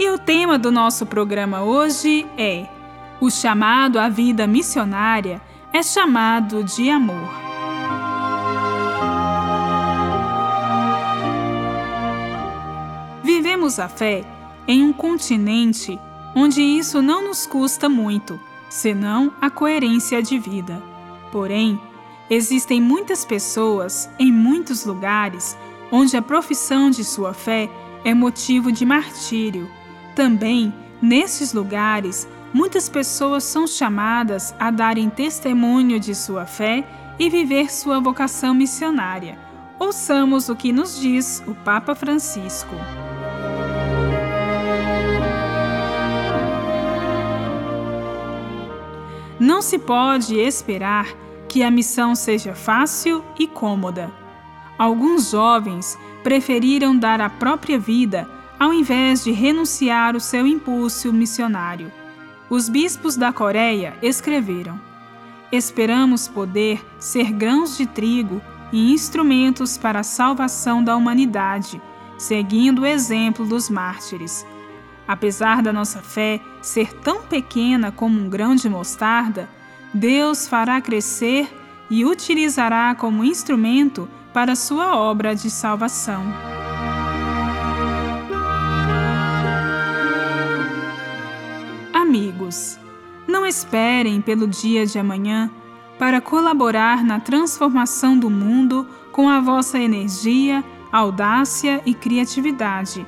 E o tema do nosso programa hoje é: O chamado à vida missionária é chamado de amor. Vivemos a fé em um continente onde isso não nos custa muito, senão a coerência de vida. Porém, existem muitas pessoas em muitos lugares onde a profissão de sua fé é motivo de martírio também, nesses lugares, muitas pessoas são chamadas a darem testemunho de sua fé e viver sua vocação missionária. Ouçamos o que nos diz o Papa Francisco. Não se pode esperar que a missão seja fácil e cômoda. Alguns jovens preferiram dar a própria vida ao invés de renunciar o seu impulso missionário. Os bispos da Coreia escreveram: Esperamos poder ser grãos de trigo e instrumentos para a salvação da humanidade, seguindo o exemplo dos mártires. Apesar da nossa fé ser tão pequena como um grão de mostarda, Deus fará crescer e utilizará como instrumento para sua obra de salvação. Amigos, não esperem pelo dia de amanhã para colaborar na transformação do mundo com a vossa energia, audácia e criatividade.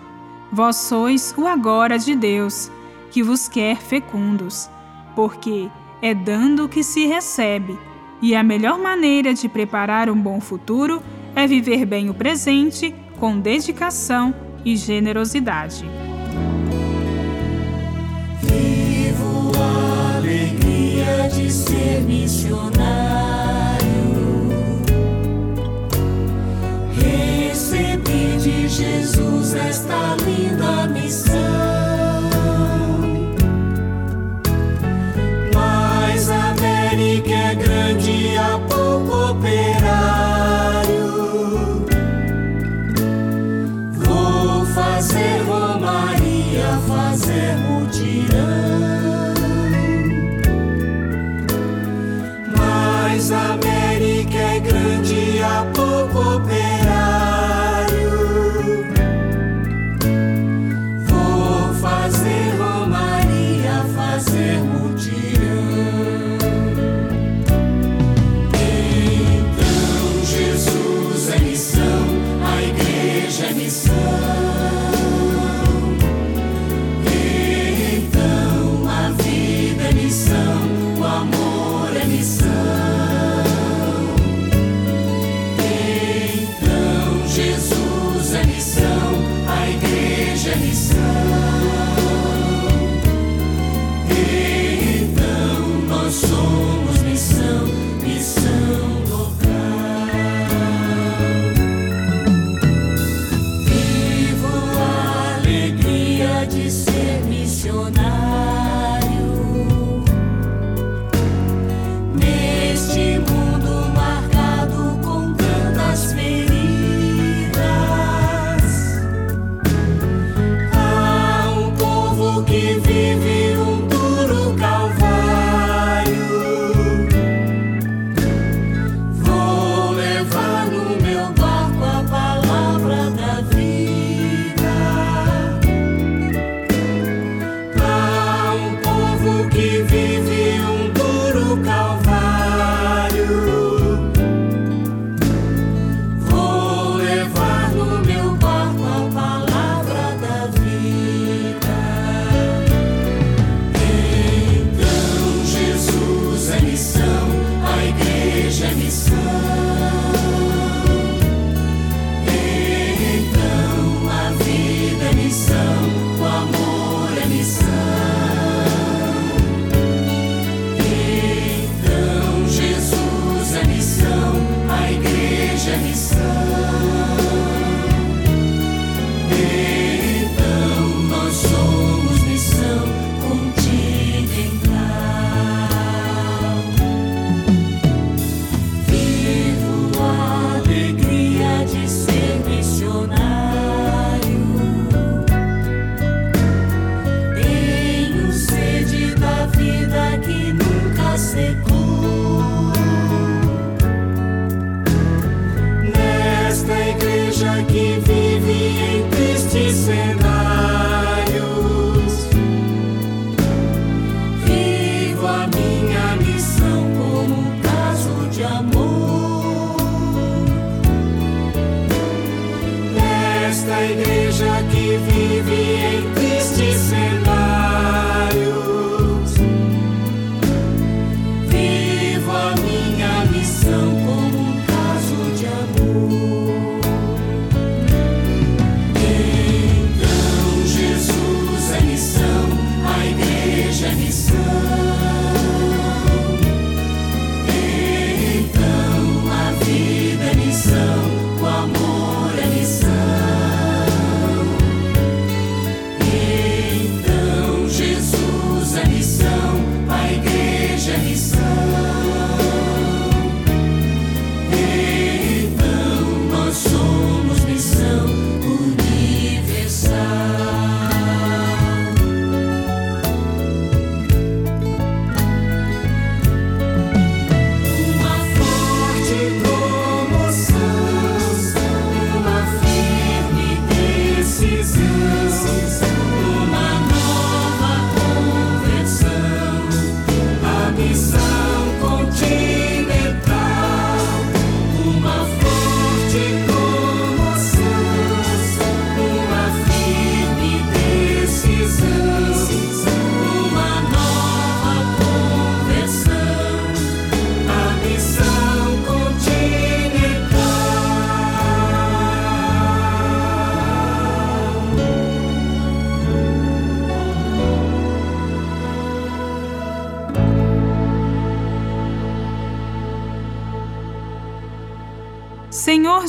Vós sois o agora de Deus, que vos quer fecundos, porque é dando que se recebe, e a melhor maneira de preparar um bom futuro é viver bem o presente com dedicação e generosidade. De ser missionário. Recebi de Jesus esta linda missão. Isabel. de ser missionário.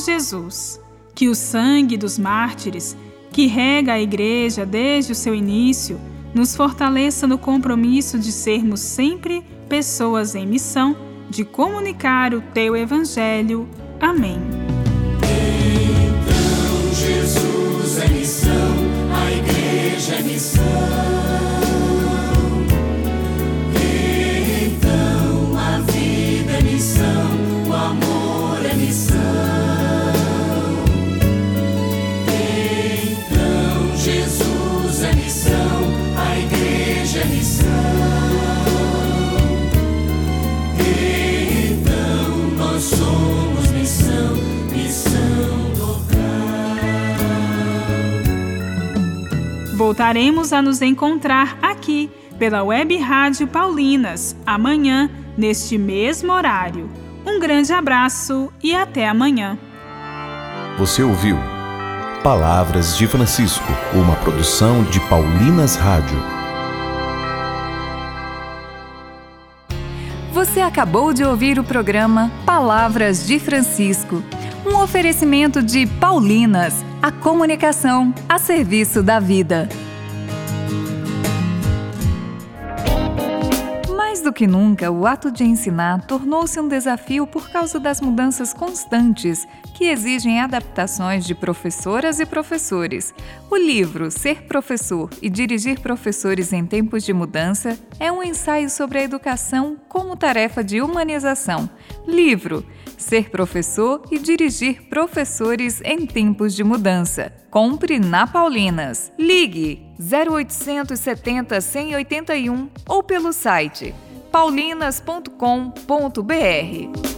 Jesus, que o sangue dos mártires, que rega a Igreja desde o seu início, nos fortaleça no compromisso de sermos sempre pessoas em missão de comunicar o teu Evangelho. Amém. Então, Jesus é missão, a igreja é missão. Voltaremos a nos encontrar aqui pela Web Rádio Paulinas amanhã, neste mesmo horário. Um grande abraço e até amanhã. Você ouviu Palavras de Francisco, uma produção de Paulinas Rádio. Você acabou de ouvir o programa Palavras de Francisco, um oferecimento de Paulinas, a comunicação a serviço da vida. Que nunca, o ato de ensinar tornou-se um desafio por causa das mudanças constantes que exigem adaptações de professoras e professores. O livro Ser Professor e Dirigir Professores em Tempos de Mudança é um ensaio sobre a educação como tarefa de humanização. Livro Ser Professor e Dirigir Professores em Tempos de Mudança. Compre na Paulinas. Ligue 0870 181 ou pelo site paulinas.com.br.